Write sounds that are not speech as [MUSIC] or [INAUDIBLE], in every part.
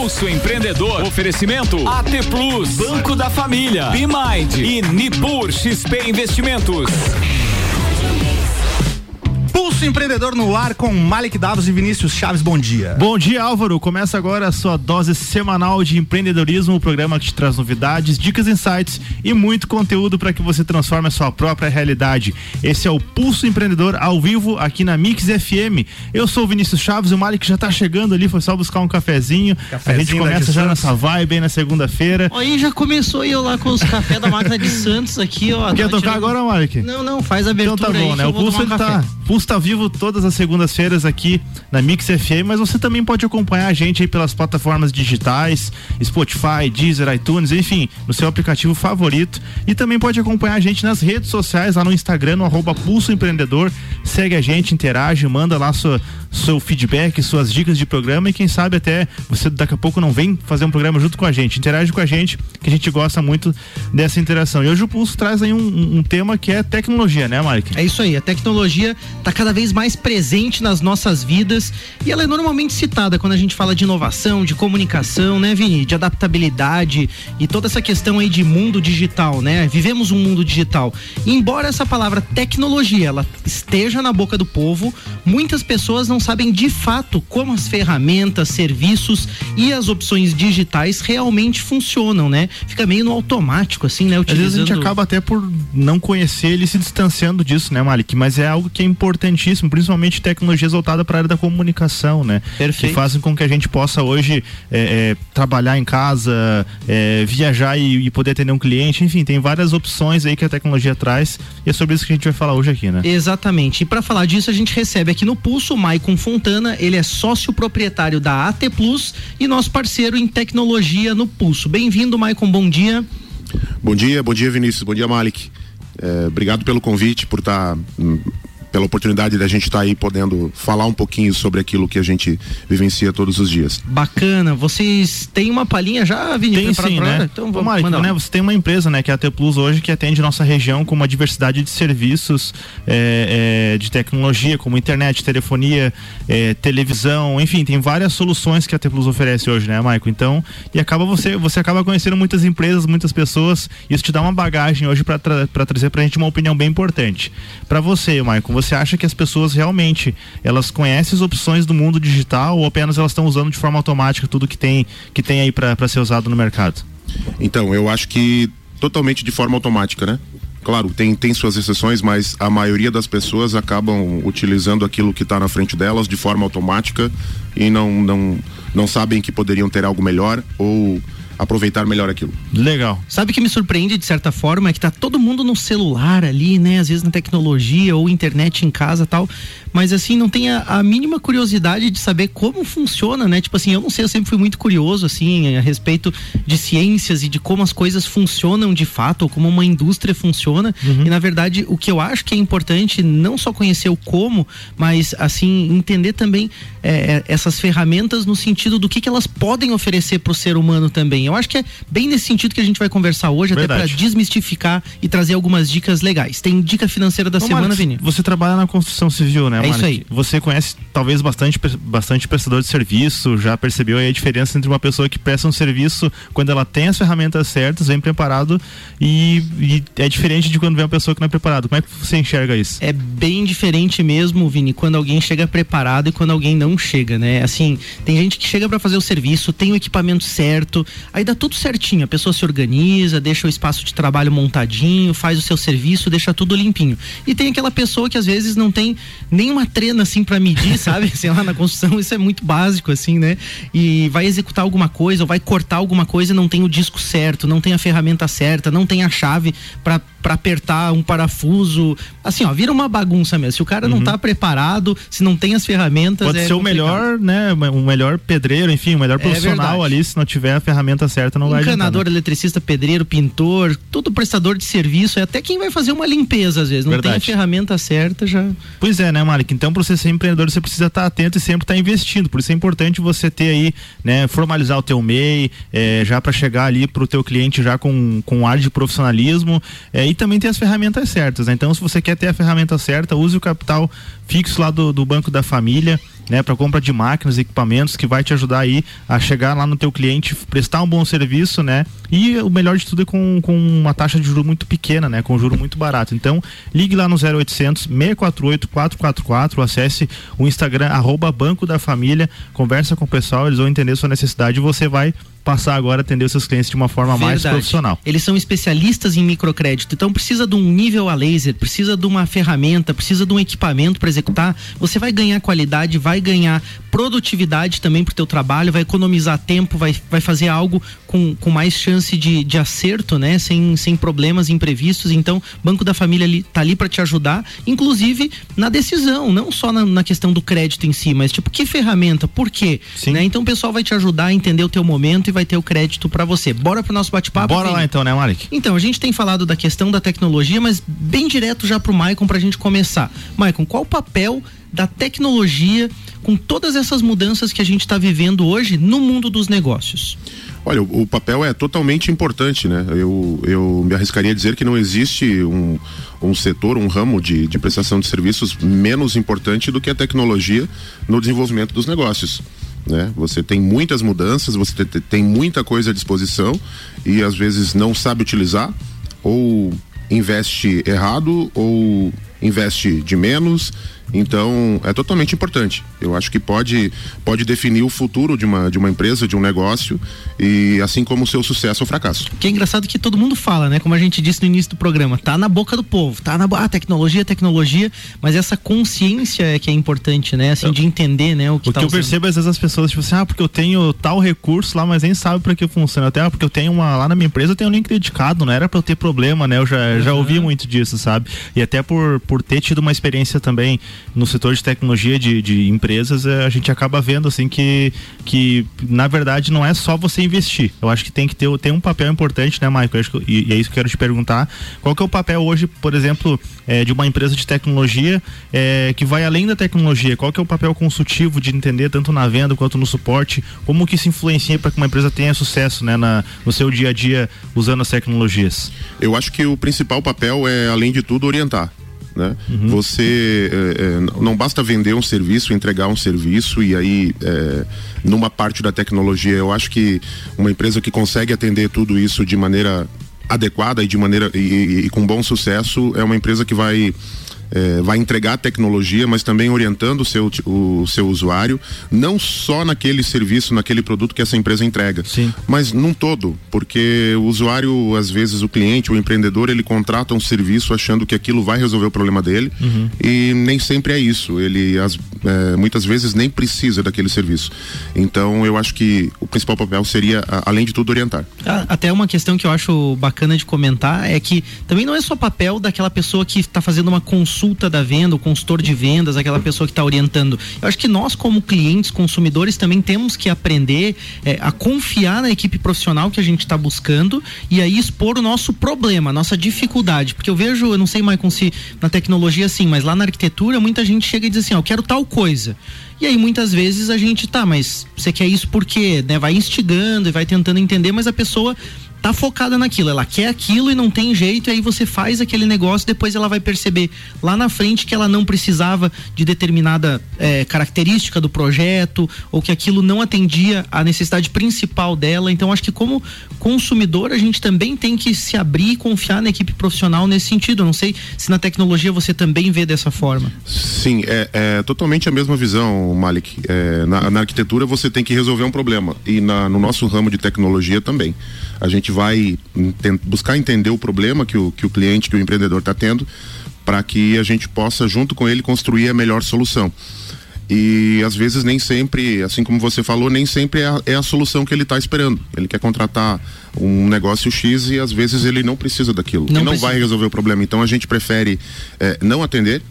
Pulso Empreendedor. Oferecimento AT Plus, Banco da Família, B-Mind e Nipur XP Investimentos. Pulso Empreendedor no ar com Malik Davos e Vinícius Chaves. Bom dia. Bom dia, Álvaro. Começa agora a sua dose semanal de empreendedorismo, o programa que te traz novidades, dicas, insights e muito conteúdo para que você transforme a sua própria realidade. Esse é o Pulso Empreendedor ao vivo aqui na Mix FM. Eu sou o Vinícius Chaves, o Malik já está chegando ali, foi só buscar um cafezinho. cafezinho a gente começa já nessa vibe aí na segunda-feira. Aí já começou eu lá com os cafés da máquina de Santos aqui, ó. Quer tocar tirando... agora, Malik? Não, não, faz a abertura Então tá bom, aí, né? O Pulso ele tá, Pulso tá vivo todas as segundas-feiras aqui na Mix FM, mas você também pode acompanhar a gente aí pelas plataformas digitais, Spotify, Deezer, iTunes, enfim, no seu aplicativo favorito. E também pode acompanhar a gente nas redes sociais, lá no Instagram, no arroba Pulso Empreendedor. Segue a gente, interage, manda lá sua, seu feedback, suas dicas de programa e quem sabe até você daqui a pouco não vem fazer um programa junto com a gente. Interage com a gente, que a gente gosta muito dessa interação. E hoje o Pulso traz aí um, um, um tema que é tecnologia, né, Mike? É isso aí, a tecnologia está cada vez mais presente nas nossas vidas e ela é normalmente citada quando a gente fala de inovação, de comunicação, né, Vini? De adaptabilidade e toda essa questão aí de mundo digital, né? Vivemos um mundo digital. E embora essa palavra tecnologia ela esteja na boca do povo, muitas pessoas não sabem de fato como as ferramentas, serviços e as opções digitais realmente funcionam, né? Fica meio no automático, assim, né? Utilizando... Às vezes a gente acaba até por não conhecer ele se distanciando disso, né, Malik? Mas é algo que é importantíssimo, principalmente tecnologias voltadas para a área da comunicação, né? Perfeito. Que fazem com que a gente possa hoje é, é, trabalhar em casa, é, viajar e, e, poder atender um cliente, enfim, tem várias opções aí que a tecnologia traz e é sobre isso que a gente vai falar hoje aqui, né? Exatamente. E para falar disso, a gente recebe aqui no Pulso o Maicon Fontana, ele é sócio proprietário da AT Plus e nosso parceiro em tecnologia no Pulso. Bem-vindo, Maicon, bom dia. Bom dia, bom dia, Vinícius, bom dia, Malik. É, obrigado pelo convite, por estar tá, hum, pela oportunidade da gente estar tá aí podendo falar um pouquinho sobre aquilo que a gente vivencia todos os dias. Bacana. Vocês têm uma palhinha já, Vinícius? Tem sim, né? Então vamos Mário, né? Você tem uma empresa, né, que é a T Plus hoje, que atende nossa região com uma diversidade de serviços é, é, de tecnologia, como internet, telefonia, é, televisão, enfim, tem várias soluções que a T Plus oferece hoje, né, Maico? Então, e acaba você, você acaba conhecendo muitas empresas, muitas pessoas, isso te dá uma bagagem hoje para tra trazer pra gente uma opinião bem importante. Para você, Maico, você acha que as pessoas realmente elas conhecem as opções do mundo digital ou apenas elas estão usando de forma automática tudo que tem que tem aí para ser usado no mercado? Então, eu acho que totalmente de forma automática, né? Claro, tem, tem suas exceções, mas a maioria das pessoas acabam utilizando aquilo que está na frente delas de forma automática e não, não, não sabem que poderiam ter algo melhor ou aproveitar melhor aquilo. Legal. Sabe que me surpreende de certa forma é que tá todo mundo no celular ali, né? Às vezes na tecnologia ou internet em casa tal, mas assim não tem a, a, mínima curiosidade de saber como funciona, né? Tipo assim, eu não sei, eu sempre fui muito curioso assim a respeito de ciências e de como as coisas funcionam de fato, ou como uma indústria funciona. Uhum. E na verdade, o que eu acho que é importante não só conhecer o como, mas assim entender também é, é essas ferramentas no sentido do que, que elas podem oferecer para o ser humano também. Eu acho que é bem nesse sentido que a gente vai conversar hoje, Verdade. até para desmistificar e trazer algumas dicas legais. Tem dica financeira da Ô, semana, Vini? Você trabalha na construção civil, né, É isso aí. Você conhece talvez bastante, bastante prestador de serviço, já percebeu aí a diferença entre uma pessoa que presta um serviço quando ela tem as ferramentas certas, vem preparado e, e é diferente de quando vem uma pessoa que não é preparado. Como é que você enxerga isso? É bem diferente mesmo, Vini, quando alguém chega preparado e quando alguém não chega, né? Assim, tem gente que chega para fazer o serviço, tem o equipamento certo, Aí dá tudo certinho, a pessoa se organiza, deixa o espaço de trabalho montadinho, faz o seu serviço, deixa tudo limpinho. E tem aquela pessoa que às vezes não tem nenhuma trena assim para medir, [LAUGHS] sabe? Sei lá, na construção isso é muito básico assim, né? E vai executar alguma coisa ou vai cortar alguma coisa e não tem o disco certo, não tem a ferramenta certa, não tem a chave para para apertar um parafuso. Assim, ó, vira uma bagunça mesmo. Se o cara uhum. não tá preparado, se não tem as ferramentas. Pode é ser complicado. o melhor, né? O melhor pedreiro, enfim, o melhor é profissional é ali, se não tiver a ferramenta certa, não vai Encanador, eletricista, pedreiro, pintor, todo prestador de serviço, é até quem vai fazer uma limpeza, às vezes. Não verdade. tem a ferramenta certa já. Pois é, né, Malik? Então, para você ser empreendedor, você precisa estar atento e sempre estar investindo. Por isso é importante você ter aí, né, formalizar o teu MEI, é, já para chegar ali pro teu cliente já com, com um ar de profissionalismo. É, e também ter as ferramentas certas. Né? Então, se você quer ter a ferramenta certa, use o capital fixo lá do, do Banco da Família né, para compra de máquinas e equipamentos que vai te ajudar aí a chegar lá no teu cliente, prestar um bom serviço, né? E o melhor de tudo é com, com uma taxa de juro muito pequena, né? Com juro muito barato. Então, ligue lá no 0800 648 444, acesse o Instagram arroba Banco da Família, conversa com o pessoal, eles vão entender sua necessidade e você vai passar agora a atender os seus clientes de uma forma Verdade. mais profissional. Eles são especialistas em microcrédito, então precisa de um nível a laser, precisa de uma ferramenta, precisa de um equipamento para executar. Você vai ganhar qualidade, vai ganhar produtividade também para o teu trabalho, vai economizar tempo, vai, vai fazer algo com, com mais chance de, de acerto, né? Sem, sem problemas imprevistos. Então, Banco da Família ali, tá ali para te ajudar, inclusive na decisão, não só na, na, questão do crédito em si, mas tipo, que ferramenta, por quê? Né? Então o pessoal vai te ajudar a entender o teu momento e vai ter o crédito para você. Bora pro nosso bate-papo? Bora lá então, né, Malik? Então, a gente tem falado da questão da tecnologia, mas bem direto já pro Maicon pra gente começar. Maicon, qual o papel da tecnologia com todas essas mudanças que a gente está vivendo hoje no mundo dos negócios? Olha, o, o, papel é totalmente importante, né? Eu, eu me arriscaria a dizer que não existe um, um setor, um ramo de, de prestação de serviços menos importante do que a tecnologia no desenvolvimento dos negócios. Né? Você tem muitas mudanças, você te, tem muita coisa à disposição e às vezes não sabe utilizar ou investe errado ou investe de menos então, é totalmente importante. Eu acho que pode, pode definir o futuro de uma, de uma empresa, de um negócio, e assim como o seu sucesso ou fracasso. Que é engraçado que todo mundo fala, né? Como a gente disse no início do programa, tá na boca do povo, tá na ah, tecnologia, tecnologia, mas essa consciência é que é importante, né? Assim, eu, de entender, né? O que, o tá que eu percebo às vezes as pessoas, tipo assim, ah, porque eu tenho tal recurso lá, mas nem sabe para que funciona. Até ah, porque eu tenho uma, lá na minha empresa eu tenho um link dedicado, não era para eu ter problema, né? Eu já, uhum. já ouvi muito disso, sabe? E até por, por ter tido uma experiência também no setor de tecnologia de, de empresas, eh, a gente acaba vendo assim que, que na verdade não é só você investir. Eu acho que tem que ter tem um papel importante, né, Michael? e, e, é isso que eu quero te perguntar. Qual que é o papel hoje, por exemplo, é, de uma empresa de tecnologia é, que vai além da tecnologia? Qual que é o papel consultivo de entender tanto na venda quanto no suporte? Como que isso influencia para que uma empresa tenha sucesso né, na, no seu dia a dia usando as tecnologias? Eu acho que o principal papel é, além de tudo, orientar. Né? Uhum. Você é, é, não basta vender um serviço, entregar um serviço e aí é, numa parte da tecnologia, eu acho que uma empresa que consegue atender tudo isso de maneira adequada e de maneira e, e, e com bom sucesso é uma empresa que vai é, vai entregar tecnologia, mas também orientando o seu, o, seu usuário, não só naquele serviço, naquele produto que essa empresa entrega, Sim. mas num todo, porque o usuário, às vezes, o cliente, o empreendedor, ele contrata um serviço achando que aquilo vai resolver o problema dele uhum. e nem sempre é isso. Ele, as, é, muitas vezes, nem precisa daquele serviço. Então, eu acho que o principal papel seria, além de tudo, orientar. Até uma questão que eu acho bacana de comentar é que também não é só papel daquela pessoa que está fazendo uma consulta consulta da venda, o consultor de vendas, aquela pessoa que está orientando. Eu acho que nós, como clientes, consumidores, também temos que aprender é, a confiar na equipe profissional que a gente está buscando e aí expor o nosso problema, a nossa dificuldade. Porque eu vejo, eu não sei, mais se na tecnologia assim, mas lá na arquitetura, muita gente chega e diz assim: ó, eu quero tal coisa. E aí muitas vezes a gente tá, mas você quer isso por quê? Né? Vai instigando e vai tentando entender, mas a pessoa tá focada naquilo, ela quer aquilo e não tem jeito, e aí você faz aquele negócio, depois ela vai perceber lá na frente que ela não precisava de determinada é, característica do projeto, ou que aquilo não atendia a necessidade principal dela. Então, acho que como consumidor, a gente também tem que se abrir e confiar na equipe profissional nesse sentido. Não sei se na tecnologia você também vê dessa forma. Sim, é, é totalmente a mesma visão, Malik. É, na, na, arquitetura você tem que resolver um problema, e na, no nosso ramo de tecnologia também. A gente vai buscar entender o problema que o, que o cliente, que o empreendedor está tendo, para que a gente possa, junto com ele, construir a melhor solução. E às vezes nem sempre, assim como você falou, nem sempre é a, é a solução que ele está esperando. Ele quer contratar um negócio X e às vezes ele não precisa daquilo. Não, e não vai resolver o problema. Então a gente prefere é, não atender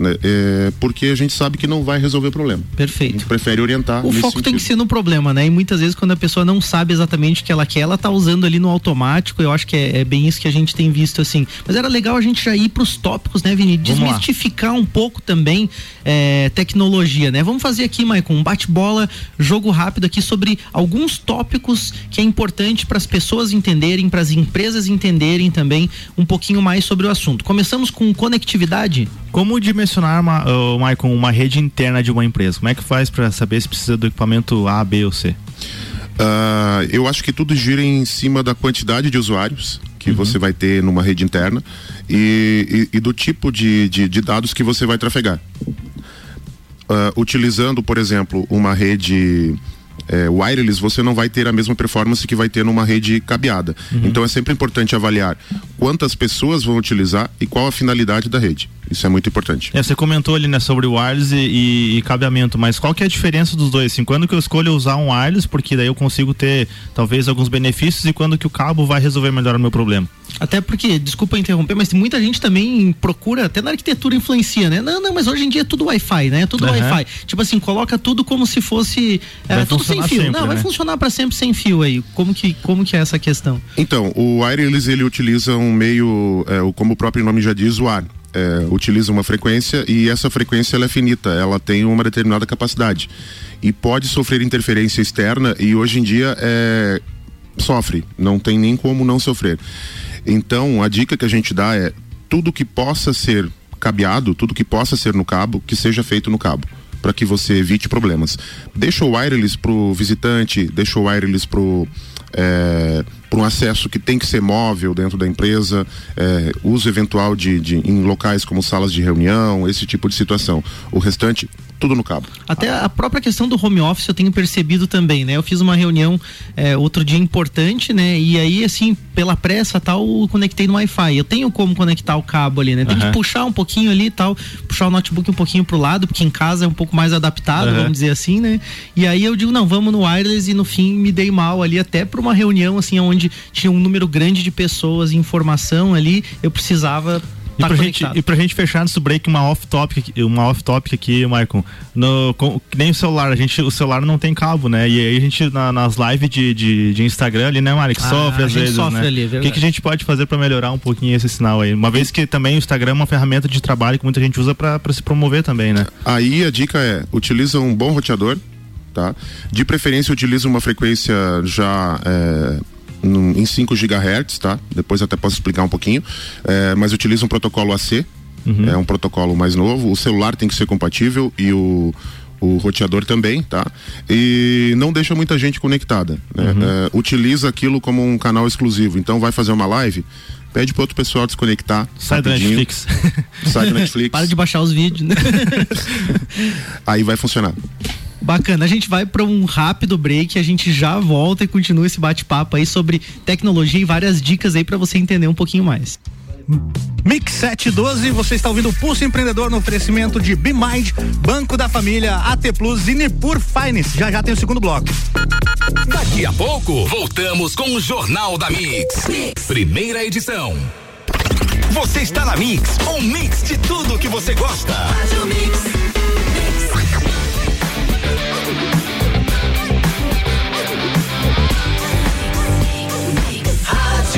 né? É, porque a gente sabe que não vai resolver o problema. Perfeito. prefere orientar. O foco sentido. tem que ser no problema, né? E muitas vezes quando a pessoa não sabe exatamente o que ela quer, ela tá usando ali no automático. Eu acho que é, é bem isso que a gente tem visto assim. Mas era legal a gente já ir para os tópicos, né, Vini? Desmistificar um pouco também é, tecnologia, né? Vamos fazer aqui, Maicon, um bate-bola, jogo rápido aqui sobre alguns tópicos que é importante para as pessoas entenderem, para as empresas entenderem também um pouquinho mais sobre o assunto. Começamos com conectividade. Como dimensionar, uma, uh, Michael, uma rede interna de uma empresa? Como é que faz para saber se precisa do equipamento A, B ou C? Uh, eu acho que tudo gira em cima da quantidade de usuários que uhum. você vai ter numa rede interna e, e, e do tipo de, de, de, dados que você vai trafegar. Uh, utilizando, por exemplo, uma rede é, wireless, você não vai ter a mesma performance que vai ter numa rede cabeada. Uhum. Então é sempre importante avaliar quantas pessoas vão utilizar e qual a finalidade da rede. Isso é muito importante. É, você comentou ali né, sobre wireless e, e, e, cabeamento, mas qual que é a diferença dos dois? Assim, quando que eu escolho usar um wireless, porque daí eu consigo ter talvez alguns benefícios e quando que o cabo vai resolver melhor o meu problema? Até porque, desculpa interromper, mas muita gente também procura, até na arquitetura influencia, né? Não, não, mas hoje em dia é tudo Wi-Fi, né? É tudo uhum. Wi-Fi. Tipo assim, coloca tudo como se fosse é, tudo sem fio. Sempre, não, né? vai funcionar para sempre sem fio aí. Como que, como que é essa questão? Então, o wireless ele utiliza um meio, é, como o próprio nome já diz, o ar é, utiliza uma frequência e essa frequência ela é finita, ela tem uma determinada capacidade e pode sofrer interferência externa e hoje em dia é, sofre, não tem nem como não sofrer. Então a dica que a gente dá é tudo que possa ser cabeado, tudo que possa ser no cabo, que seja feito no cabo para que você evite problemas. Deixa o wireless pro visitante, deixa o wireless pro é, para um acesso que tem que ser móvel dentro da empresa, é, uso eventual de, de, em locais como salas de reunião, esse tipo de situação. O restante, tudo no cabo. Até a própria questão do home office eu tenho percebido também, né? Eu fiz uma reunião é, outro dia importante, né? E aí, assim, pela pressa tal, conectei no Wi-Fi. Eu tenho como conectar o cabo ali, né? Tem uhum. que puxar um pouquinho ali e tal, puxar o notebook um pouquinho pro lado, porque em casa é um pouco mais adaptado, uhum. vamos dizer assim, né? E aí eu digo, não, vamos no wireless e no fim me dei mal ali até para uma reunião assim onde tinha um número grande de pessoas, informação ali, eu precisava e, tá pra gente, e pra gente fechar nesse break, uma off-topic uma off -topic aqui, Maicon. No, com, nem o celular, a gente, o celular não tem cabo, né? E aí a gente, na, nas lives de, de, de, Instagram ali, né, Mari, que ah, sofre às vezes, sofre né? Ali, é o que, que a gente pode fazer para melhorar um pouquinho esse sinal aí? Uma vez que também o Instagram é uma ferramenta de trabalho que muita gente usa para se promover também, né? Aí a dica é, utiliza um bom roteador, tá? De preferência utiliza uma frequência já é, em 5 GHz, tá? Depois até posso explicar um pouquinho, é, mas utiliza um protocolo AC, uhum. é um protocolo mais novo. O celular tem que ser compatível e o o roteador também, tá? E não deixa muita gente conectada. Né? Uhum. É, utiliza aquilo como um canal exclusivo. Então vai fazer uma live, pede para outro pessoal desconectar. Sai do Netflix. Sai do [LAUGHS] Netflix. Para de baixar os vídeos, né? [LAUGHS] Aí vai funcionar. Bacana, a gente vai para um rápido break, a gente já volta e continua esse bate-papo aí sobre tecnologia e várias dicas aí para você entender um pouquinho mais. Mix 712, você está ouvindo o Pulso Empreendedor no oferecimento de BeMind, Banco da Família, AT Plus e Nipur Finance. Já já tem o segundo bloco. Daqui a pouco, voltamos com o Jornal da mix. mix. Primeira edição. Você está na Mix, um mix de tudo que você gosta. Faz o mix.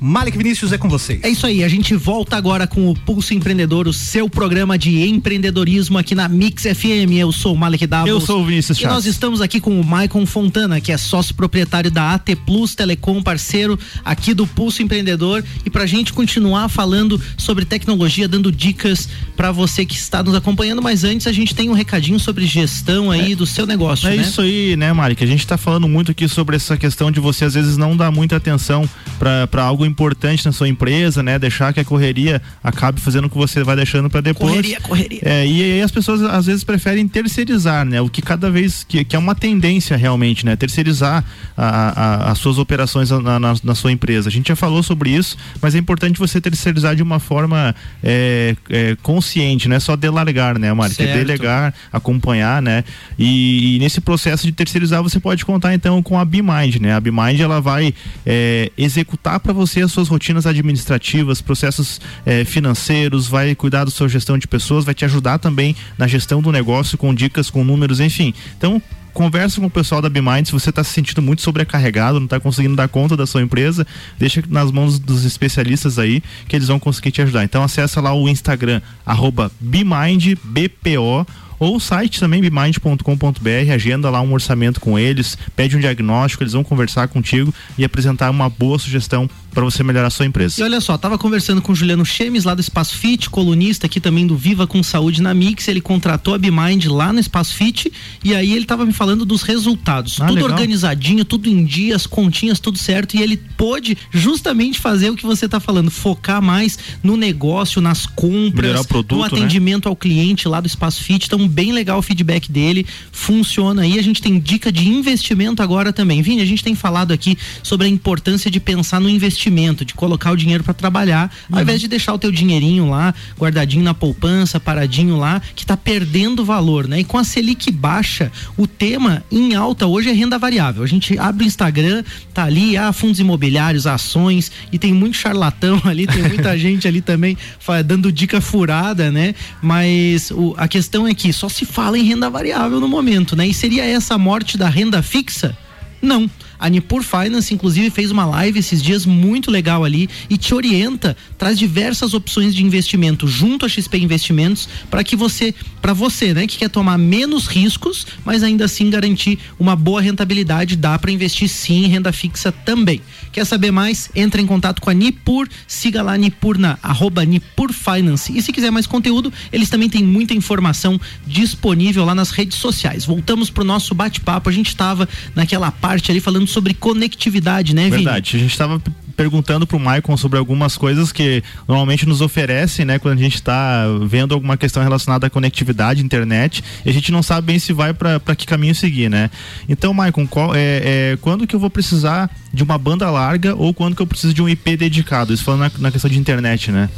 Malik Vinícius é com você. É isso aí, a gente volta agora com o Pulso Empreendedor, o seu programa de empreendedorismo aqui na Mix FM. Eu sou o Malik Davos. Eu sou o Vinícius Chaves. E nós estamos aqui com o Maicon Fontana, que é sócio proprietário da AT Plus Telecom, parceiro aqui do Pulso Empreendedor. E pra gente continuar falando sobre tecnologia, dando dicas para você que está nos acompanhando. Mas antes a gente tem um recadinho sobre gestão aí é, do seu negócio. É né? isso aí, né, Malik? A gente tá falando muito aqui sobre essa questão de você às vezes não dar muita atenção para algo importante na sua empresa, né? Deixar que a correria acabe fazendo o que você vai deixando para depois. Correria, correria. É, e aí as pessoas às vezes preferem terceirizar, né? O que cada vez que, que é uma tendência realmente, né? Terceirizar a, a, as suas operações na, na, na, sua empresa. A gente já falou sobre isso, mas é importante você terceirizar de uma forma é, é, consciente, não é só delargar, né, Mari? É delegar, acompanhar, né? E, e, nesse processo de terceirizar você pode contar então com a BeMind, né? A BeMind ela vai é, executar para você as suas rotinas administrativas, processos é, financeiros, vai cuidar da sua gestão de pessoas, vai te ajudar também na gestão do negócio com dicas, com números, enfim. Então, conversa com o pessoal da BeMind, se você está se sentindo muito sobrecarregado, não está conseguindo dar conta da sua empresa, deixa nas mãos dos especialistas aí, que eles vão conseguir te ajudar. Então acessa lá o Instagram, arroba BeMindBPO ou o site também bimind.com.br, agenda lá um orçamento com eles, pede um diagnóstico, eles vão conversar contigo e apresentar uma boa sugestão para você melhorar a sua empresa. E olha só, tava conversando com o Juliano Chemes lá do Espaço Fit, colunista aqui também do Viva com Saúde na Mix, ele contratou a Bimind lá no Espaço Fit e aí ele tava me falando dos resultados, ah, tudo legal. organizadinho, tudo em dias, continhas, tudo certo e ele pôde justamente fazer o que você tá falando, focar mais no negócio, nas compras, produto, no né? atendimento né? ao cliente lá do Espaço Fit, então bem legal o feedback dele, funciona aí, a gente tem dica de investimento agora também. Vini, a gente tem falado aqui sobre a importância de pensar no investimento investimento, de colocar o dinheiro para trabalhar, uhum. ao invés de deixar o teu dinheirinho lá, guardadinho na poupança, paradinho lá, que está perdendo valor, né? E com a Selic baixa, o tema em alta hoje é renda variável. A gente abre o Instagram, tá ali, ah, fundos imobiliários, ações, e tem muito charlatão [LAUGHS] ali, tem muita [LAUGHS] gente ali também dando dica furada, né? Mas o, a questão é que só se fala em renda variável no momento, né? E seria essa a morte da renda fixa? Não. A Nipur Finance, inclusive, fez uma live esses dias muito legal ali e te orienta, traz diversas opções de investimento junto a XP Investimentos para que você, para você, né, que quer tomar menos riscos, mas ainda assim garantir uma boa rentabilidade, dá para investir sim em renda fixa também. Quer saber mais? Entra em contato com a Nipur, siga lá Nipur na arroba Nipur Finance. E se quiser mais conteúdo, eles também têm muita informação disponível lá nas redes sociais. Voltamos pro nosso bate-papo. A gente estava naquela parte ali falando sobre conectividade, né, Vini? Verdade. A gente estava perguntando pro Maicon sobre algumas coisas que normalmente nos oferecem, né, quando a gente está vendo alguma questão relacionada à conectividade, internet, e a gente não sabe bem se vai para que caminho seguir, né? Então, Maicon, qual, é, é, quando que eu vou precisar de uma banda larga ou quando que eu preciso de um IP dedicado? Isso falando na, na questão de internet, né?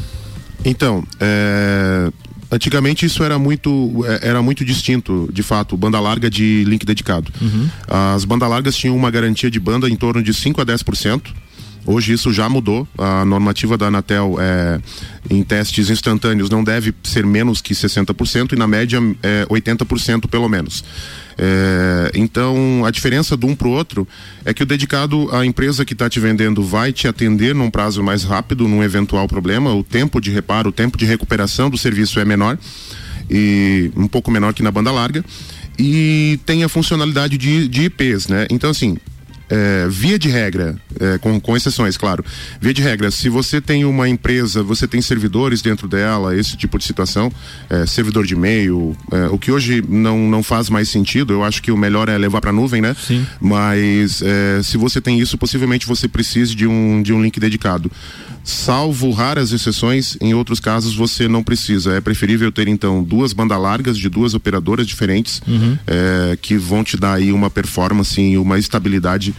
Então, é, antigamente isso era muito é, era muito distinto de fato banda larga de link dedicado uhum. as bandas largas tinham uma garantia de banda em torno de 5 a 10% Hoje isso já mudou. A normativa da Anatel é, em testes instantâneos não deve ser menos que 60% e na média é 80% pelo menos. É, então a diferença de um para o outro é que o dedicado, a empresa que está te vendendo vai te atender num prazo mais rápido num eventual problema. O tempo de reparo, o tempo de recuperação do serviço é menor e um pouco menor que na banda larga e tem a funcionalidade de, de IPs, né? Então assim, é, via de regra, é, com, com exceções, claro, via de regra, se você tem uma empresa, você tem servidores dentro dela, esse tipo de situação, é, servidor de e-mail, é, o que hoje não, não faz mais sentido, eu acho que o melhor é levar para nuvem, né? Sim. Mas é, se você tem isso, possivelmente você precise de um, de um link dedicado. Salvo raras exceções, em outros casos você não precisa. É preferível ter então duas bandas largas de duas operadoras diferentes uhum. é, que vão te dar aí uma performance e uma estabilidade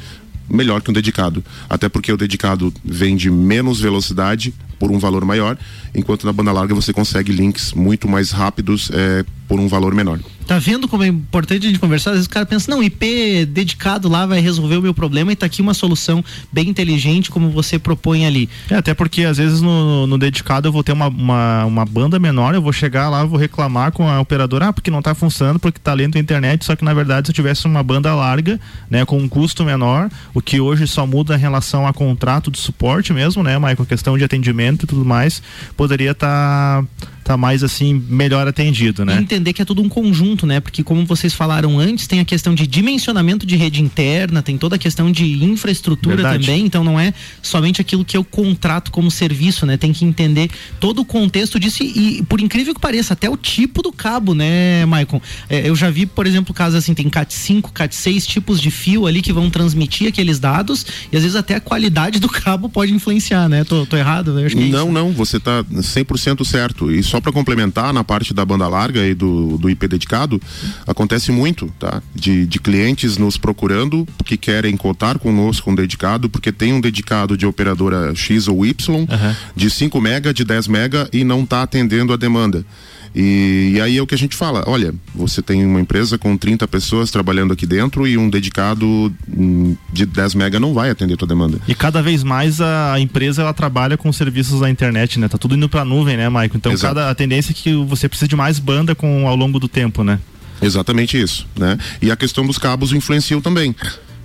melhor que um dedicado. Até porque o dedicado vem de menos velocidade por um valor maior, enquanto na banda larga você consegue links muito mais rápidos é, por um valor menor. Tá vendo como é importante a gente conversar? Às vezes o cara pensa, não, IP dedicado lá vai resolver o meu problema e tá aqui uma solução bem inteligente como você propõe ali. É, até porque às vezes no, no dedicado eu vou ter uma, uma, uma, banda menor, eu vou chegar lá, vou reclamar com a operadora, ah, porque não tá funcionando, porque tá lento a internet, só que na verdade se eu tivesse uma banda larga, né, com um custo menor, o que hoje só muda em relação a contrato de suporte mesmo, né, com questão de atendimento e tudo mais, poderia estar tá tá mais assim melhor atendido, né? E entender que é tudo um conjunto, né? Porque como vocês falaram antes, tem a questão de dimensionamento de rede interna, tem toda a questão de infraestrutura Verdade. também, então não é somente aquilo que eu contrato como serviço, né? Tem que entender todo o contexto disso e, por incrível que pareça, até o tipo do cabo, né, Maicon? É, eu já vi, por exemplo, casos assim, tem CAT 5, CAT 6 tipos de fio ali que vão transmitir aqueles dados e às vezes até a qualidade do cabo pode influenciar, né? Tô, tô errado? Né? É não, não, você tá 100% certo. Isso só para complementar na parte da banda larga e do, do IP dedicado, acontece muito, tá? De, de clientes nos procurando que querem contar conosco um dedicado, porque tem um dedicado de operadora X ou Y, uhum. de 5 mega, de 10 mega e não está atendendo a demanda. E, e, aí é o que a gente fala: olha, você tem uma empresa com 30 pessoas trabalhando aqui dentro e um dedicado hum, de 10 mega não vai atender a tua demanda. E cada vez mais a empresa ela trabalha com serviços na internet, né? Tá tudo indo pra nuvem, né, Maico? Então Exato. cada a tendência é que você precisa de mais banda com ao longo do tempo, né? Exatamente isso, né? E a questão dos cabos influenciou também.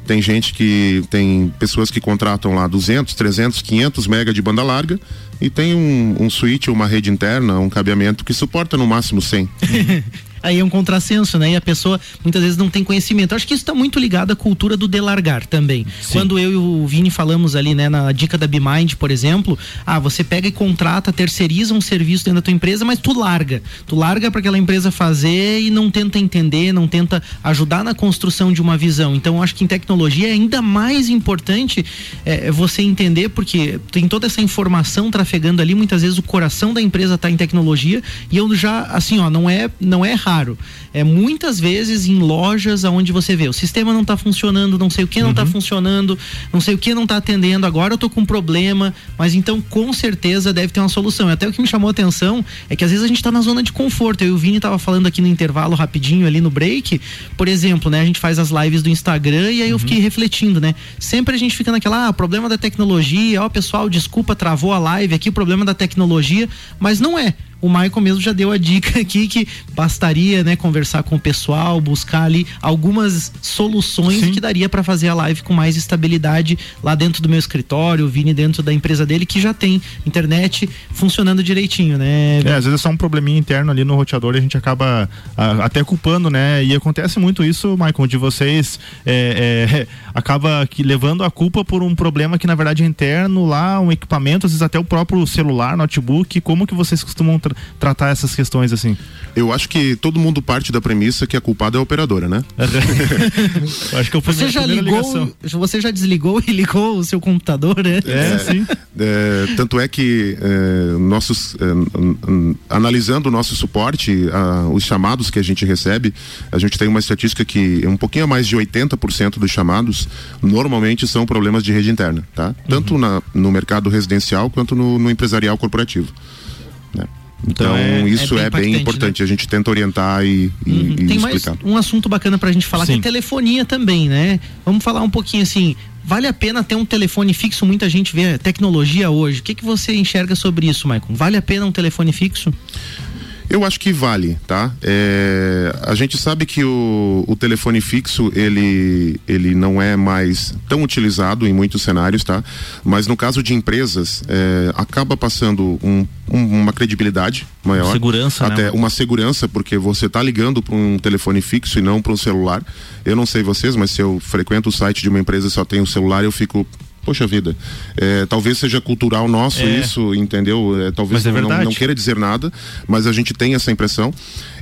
Tem gente que tem pessoas que contratam lá 200, 300, 500 mega de banda larga e tem um, um switch, uma rede interna, um cabeamento que suporta no máximo 100. [LAUGHS] aí é um contrassenso, né? E a pessoa muitas vezes não tem conhecimento. acho que isso está muito ligado à cultura do delargar também. Sim. Quando eu e o Vini falamos ali, né, na dica da BeMind, por exemplo, ah, você pega e contrata, terceiriza um serviço dentro da tua empresa, mas tu larga. Tu larga para aquela empresa fazer e não tenta entender, não tenta ajudar na construção de uma visão. Então, acho que em tecnologia é ainda mais importante é, você entender, porque tem toda essa informação trafegando ali, muitas vezes o coração da empresa está em tecnologia e eu já, assim, ó, não é, não é raro. É muitas vezes em lojas aonde você vê, o sistema não está funcionando, não sei o que não está uhum. funcionando, não sei o que não está atendendo, agora eu tô com um problema, mas então com certeza deve ter uma solução. Até o que me chamou a atenção é que às vezes a gente está na zona de conforto. Eu e o Vini tava falando aqui no intervalo rapidinho ali no break, por exemplo, né, a gente faz as lives do Instagram e aí uhum. eu fiquei refletindo, né? Sempre a gente fica naquela, ah, problema da tecnologia, ó, pessoal, desculpa, travou a live aqui, problema da tecnologia, mas não é o Michael mesmo já deu a dica [LAUGHS] aqui que bastaria, né, conversar com o pessoal, buscar ali algumas soluções Sim. que daria para fazer a live com mais estabilidade lá dentro do meu escritório, o Vini dentro da empresa dele que já tem internet funcionando direitinho, né? É, às vezes é só um probleminha interno ali no roteador e a gente acaba a, até culpando, né? E acontece muito isso, Michael, de vocês é, é, [LAUGHS] acaba que levando a culpa por um problema que na verdade é interno lá, um equipamento, às vezes até o próprio celular, notebook, como que vocês costumam tra tratar essas questões assim? Eu acho que todo mundo parte da premissa que a culpada é a operadora, né? [LAUGHS] acho que eu você já ligou, ligação. você já desligou e ligou o seu computador, né? É, é sim. É, tanto é que é, nossos é, analisando o nosso suporte, a, os chamados que a gente recebe, a gente tem uma estatística que um pouquinho mais de 80% dos chamados normalmente são problemas de rede interna, tá? Tanto uhum. na, no mercado residencial quanto no, no empresarial corporativo. Né? Então, então é, isso é bem, é bem importante. Né? A gente tenta orientar e, e, uhum. e Tem explicar. mais um assunto bacana pra gente falar, Sim. que é telefonia também, né? Vamos falar um pouquinho assim. Vale a pena ter um telefone fixo? Muita gente vê tecnologia hoje. O que, que você enxerga sobre isso, Maicon? Vale a pena um telefone fixo? Eu acho que vale, tá? É, a gente sabe que o, o, telefone fixo ele, ele não é mais tão utilizado em muitos cenários, tá? Mas no caso de empresas é, acaba passando um, um, uma credibilidade maior, segurança, né? até né? uma segurança porque você está ligando para um telefone fixo e não para um celular. Eu não sei vocês, mas se eu frequento o site de uma empresa e só tenho um celular, eu fico poxa vida, é, talvez seja cultural nosso é. isso, entendeu? É, talvez é não, não, queira dizer nada, mas a gente tem essa impressão.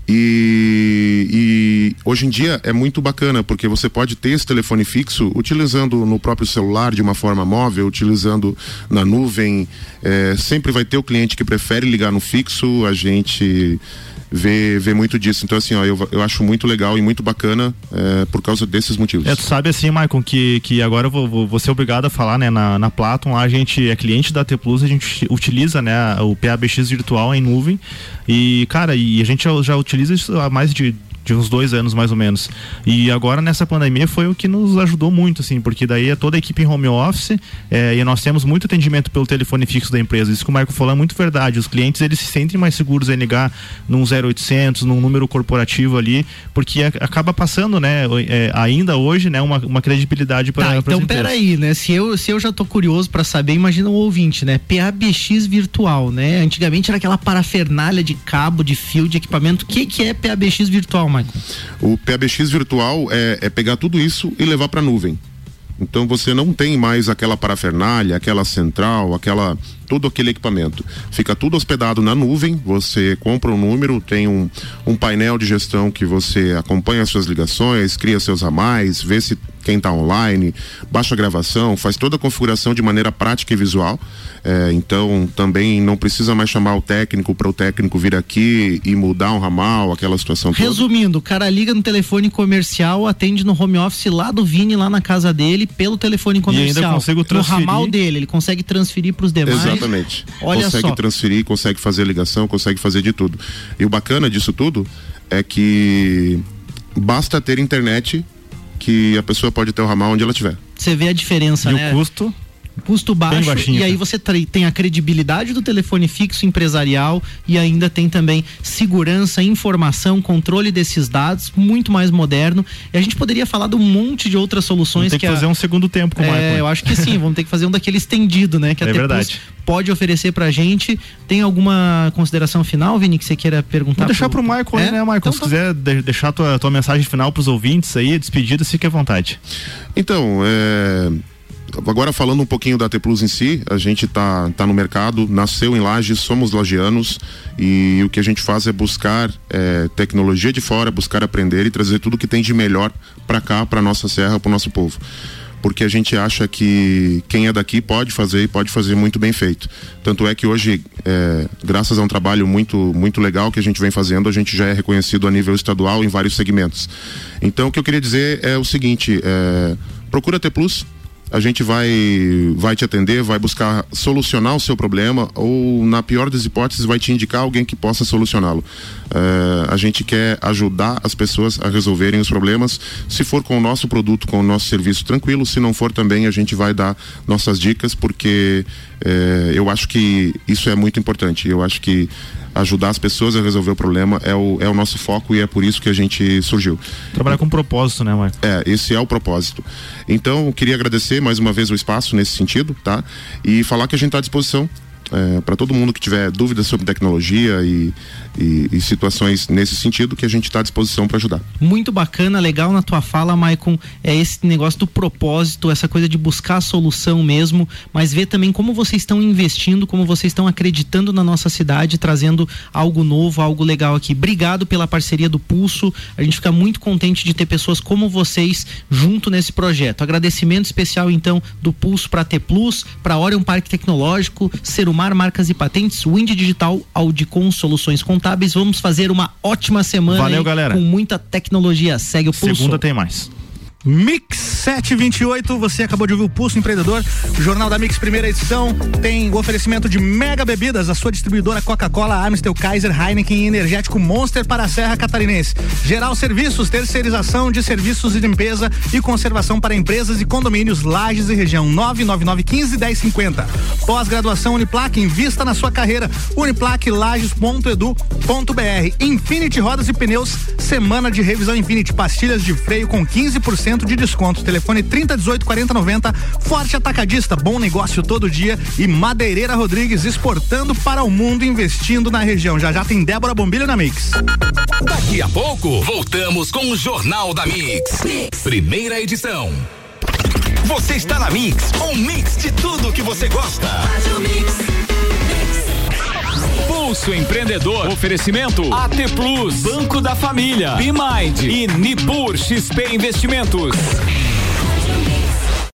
E, e, hoje em dia é muito bacana porque você pode ter esse telefone fixo utilizando no próprio celular de uma forma móvel, utilizando na nuvem. É, sempre vai ter o cliente que prefere ligar no fixo. A gente vê, vê muito disso. Então, assim, ó, eu, eu acho muito legal e muito bacana é, por causa desses motivos. É, tu sabe assim, Maicon, que, que agora eu vou, vou, vou ser obrigado a falar, né? Na, na Platon, a gente é cliente da T Plus, a gente utiliza, né, o PABX virtual em nuvem. E, cara, e a gente já, já utiliza isso há mais de de uns dois anos mais ou menos. E agora nessa pandemia foi o que nos ajudou muito, assim, porque daí é toda a equipe em home office é, e nós temos muito atendimento pelo telefone fixo da empresa. Isso que o Marco falou é muito verdade. Os clientes eles se sentem mais seguros em ligar num 0800, num número corporativo ali, porque é, acaba passando, né, é, ainda hoje, né, uma, uma credibilidade para tá, Então peraí, né? Se eu, se eu já tô curioso para saber, imagina o ouvinte, né? PABX virtual, né? Antigamente era aquela parafernália de cabo, de fio, de equipamento. O que, que é PABX virtual? Michael? O PABX virtual é, é pegar tudo isso e levar para a nuvem. Então você não tem mais aquela parafernália, aquela central, aquela todo aquele equipamento. Fica tudo hospedado na nuvem, você compra um número, tem um, um painel de gestão que você acompanha suas ligações, cria seus ramais, vê se quem está online, baixa a gravação, faz toda a configuração de maneira prática e visual. É, então também não precisa mais chamar o técnico para o técnico vir aqui e mudar um ramal, aquela situação Resumindo, toda. o cara liga no telefone comercial, atende no home office lá do Vini, lá na casa dele, pelo telefone comercial. E ainda consigo transferir. No ramal dele, ele consegue transferir para os demais. Exatamente. [LAUGHS] Olha consegue só. transferir, consegue fazer ligação, consegue fazer de tudo. E o bacana disso tudo é que basta ter internet que a pessoa pode ter o ramal onde ela estiver. Você vê a diferença, e né? o custo custo baixo e aí você tem a credibilidade do telefone fixo empresarial e ainda tem também segurança, informação, controle desses dados, muito mais moderno. E a gente poderia falar de um monte de outras soluções tem que, que fazer a, um segundo tempo com o é, Eu acho que sim, vamos ter que fazer um daquele estendido, né? Que é verdade. pode oferecer pra gente. Tem alguma consideração final, Vini, que você queira perguntar? Vou deixar pro, pro Michael é? aí, né, Michael? Então, Se tá... quiser deixar tua, tua mensagem final pros ouvintes aí, despedida, fique à vontade. Então, é agora falando um pouquinho da T Plus em si, a gente tá, tá no mercado, nasceu em Lages, somos lagianos e o que a gente faz é buscar é, tecnologia de fora, buscar aprender e trazer tudo que tem de melhor para cá, para nossa serra, para o nosso povo porque a gente acha que quem é daqui pode fazer e pode fazer muito bem feito. Tanto é que hoje, é, graças a um trabalho muito, muito legal que a gente vem fazendo, a gente já é reconhecido a nível estadual em vários segmentos. Então, o que eu queria dizer é o seguinte: é, procura T Plus, a gente vai, vai te atender, vai buscar solucionar o seu problema ou, na pior das hipóteses, vai te indicar alguém que possa solucioná-lo. Uh, a gente quer ajudar as pessoas a resolverem os problemas. Se for com o nosso produto, com o nosso serviço, tranquilo. Se não for também, a gente vai dar nossas dicas, porque uh, eu acho que isso é muito importante. Eu acho que ajudar as pessoas a resolver o problema é o, é o nosso foco e é por isso que a gente surgiu. Trabalhar com propósito, né, Marco? É, esse é o propósito. Então, queria agradecer mais uma vez o espaço nesse sentido, tá? E falar que a gente está à disposição é, para todo mundo que tiver dúvidas sobre tecnologia e, e, e situações nesse sentido, que a gente está à disposição para ajudar. Muito bacana, legal na tua fala, Maicon, é esse negócio do propósito, essa coisa de buscar a solução mesmo, mas ver também como vocês estão investindo, como vocês estão acreditando na nossa cidade, trazendo algo novo, algo legal aqui. Obrigado pela parceria do Pulso, a gente fica muito contente de ter pessoas como vocês junto nesse projeto. Agradecimento especial então do Pulso para T Plus, para Orion Parque Tecnológico, Ser Humano Marcas e Patentes, Wind Digital, Audicom Soluções Contábeis. Vamos fazer uma ótima semana. Valeu, galera. Com muita tecnologia. Segue o pulso. Segunda tem mais. Mix 728, você acabou de ouvir o Pulso Empreendedor, Jornal da Mix, primeira edição, tem o oferecimento de mega bebidas, a sua distribuidora Coca-Cola, Amstel, Kaiser, Heineken e Energético Monster para a Serra Catarinense. Geral Serviços, terceirização de serviços de limpeza e conservação para empresas e condomínios, lajes e região 99915 1050. Pós-graduação Uniplac, invista na sua carreira, uniplaclages.edu.br. Infinity Rodas e Pneus, semana de revisão Infinity, pastilhas de freio com 15% de desconto. Telefone 3018 4090. Forte Atacadista, bom negócio todo dia. E Madeireira Rodrigues exportando para o mundo, investindo na região. Já já tem Débora Bombilho na Mix. Daqui a pouco, voltamos com o Jornal da mix. mix. Primeira edição. Você está na Mix, um mix de tudo que você gosta. Faz o mix. Pulso Empreendedor. Oferecimento AT Plus, Banco da Família, Bimind e Nipur XP Investimentos.